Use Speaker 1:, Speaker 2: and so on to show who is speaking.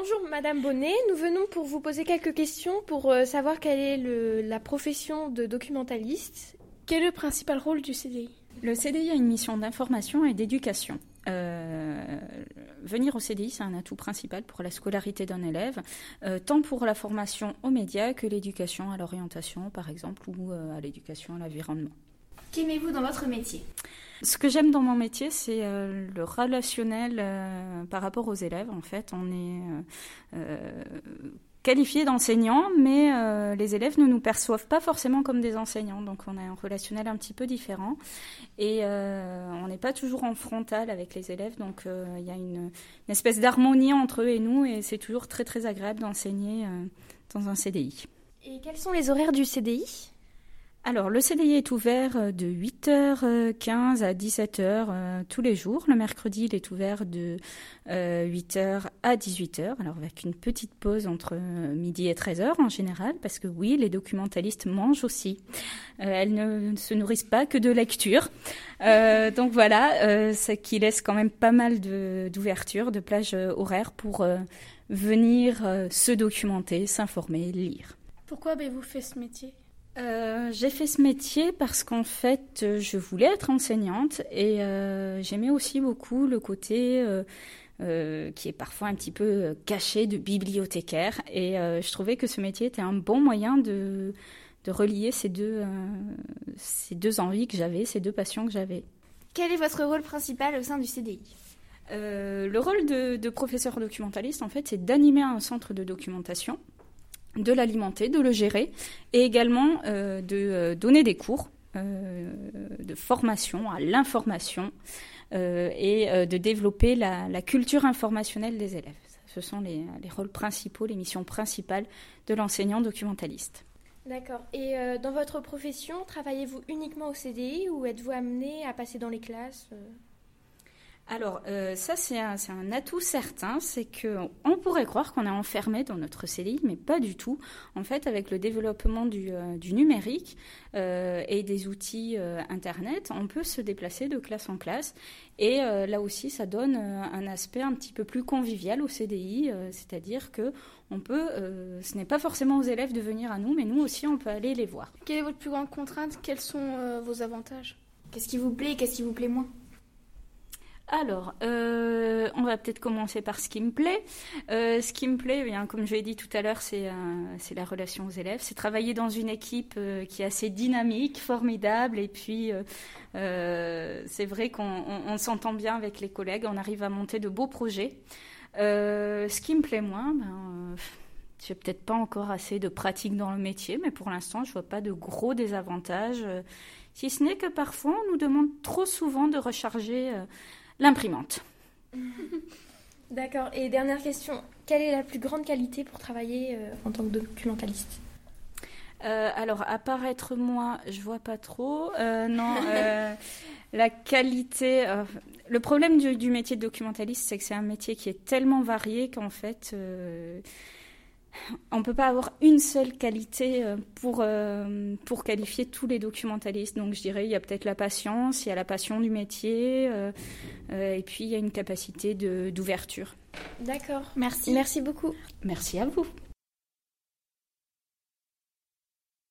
Speaker 1: Bonjour Madame Bonnet, nous venons pour vous poser quelques questions pour savoir quelle est la profession de documentaliste.
Speaker 2: Quel est le principal rôle du CDI
Speaker 3: Le CDI a une mission d'information et d'éducation. venir au CDI, c'est un atout principal pour la scolarité d'un élève, tant pour la formation aux médias que l'éducation à l'orientation, par exemple, ou à l'éducation à l'environnement.
Speaker 1: Qu'aimez-vous dans votre métier?
Speaker 3: Ce que j'aime dans mon métier, c'est euh, le relationnel euh, par rapport aux élèves. En fait, on est euh, qualifié d'enseignant, mais les élèves ne nous perçoivent pas forcément comme des enseignants. Donc, on a un relationnel un petit peu différent et on n'est pas toujours en frontal avec les élèves. Donc, il y a une, une espèce d'harmonie entre eux et nous, et c'est toujours très très agréable d'enseigner dans un CDI.
Speaker 1: Et quels sont les horaires du CDI
Speaker 3: alors, le CDI est ouvert euh, de 8h15 à 17h euh, tous les jours. Le mercredi, il est ouvert de 8h euh, à 18h, alors avec une petite pause entre midi et 13h en général, parce que oui, les documentalistes mangent aussi. elles ne se nourrissent pas que de lecture. donc voilà, ce qui laisse quand même pas mal d'ouverture, de, plages horaires pour venir se documenter, s'informer, lire.
Speaker 2: Pourquoi avez-vous fait ce métier?
Speaker 3: Euh, j'ai fait ce métier parce qu'en fait, je voulais être enseignante et euh, j'aimais aussi beaucoup le côté euh, qui est parfois un petit peu caché de bibliothécaire. Et je trouvais que ce métier était un bon moyen de, de relier ces deux, ces deux envies que j'avais, ces deux passions que j'avais.
Speaker 1: Quel est votre rôle principal au sein du CDI
Speaker 3: le rôle de, de, professeur documentaliste, en fait, c'est d'animer un centre de documentation de l'alimenter, de le gérer et également euh, de euh, donner des cours euh, de formation à l'information et de développer la, culture informationnelle des élèves. Ce sont les, rôles principaux, les missions principales de l'enseignant documentaliste.
Speaker 1: D'accord. Et dans votre profession, travaillez-vous uniquement au CDI ou êtes-vous amené à passer dans les classes
Speaker 3: alors, euh, ça, c'est un, atout certain, c'est qu'on pourrait croire qu'on est enfermé dans notre CDI, mais pas du tout. En fait, avec le développement du, euh, numérique euh, et des outils Internet, on peut se déplacer de classe en classe. Et là aussi, ça donne un aspect un petit peu plus convivial au CDI, c'est-à-dire que on peut, ce n'est pas forcément aux élèves de venir à nous, mais nous aussi, on peut aller les voir.
Speaker 2: Quelle est votre plus grande contrainte? Quels sont vos avantages?
Speaker 1: Qu'est-ce qui vous plaît? Qu'est-ce qui vous plaît moins?
Speaker 3: Alors, euh, on va peut-être commencer par ce qui me plaît. Euh, ce qui me plaît, bien, comme je l'ai dit tout à l'heure, c'est euh, la relation aux élèves. C'est travailler dans une équipe qui est assez dynamique, formidable. Et puis, c'est vrai qu'on s'entend bien avec les collègues. On arrive à monter de beaux projets. ce qui me plaît moins, ben, j'ai peut-être pas encore assez de pratique dans le métier, mais pour l'instant, je vois pas de gros désavantages. si ce n'est que parfois, on nous demande trop souvent de recharger l'imprimante.
Speaker 1: D'accord. Et dernière question, quelle est la plus grande qualité pour travailler euh, en tant que documentaliste?
Speaker 3: Euh, alors, apparaître moi, je vois pas trop. Euh, non, la qualité. le problème du, du, métier de documentaliste, c'est que c'est un métier qui est tellement varié qu'en fait, on ne peut pas avoir une seule qualité euh, pour, euh, pour qualifier tous les documentalistes. Donc je dirais, il y a peut-être la patience, il y a la passion du métier, euh, et puis il y a une capacité d'ouverture.
Speaker 1: D'accord, merci. Merci beaucoup.
Speaker 3: Merci à vous.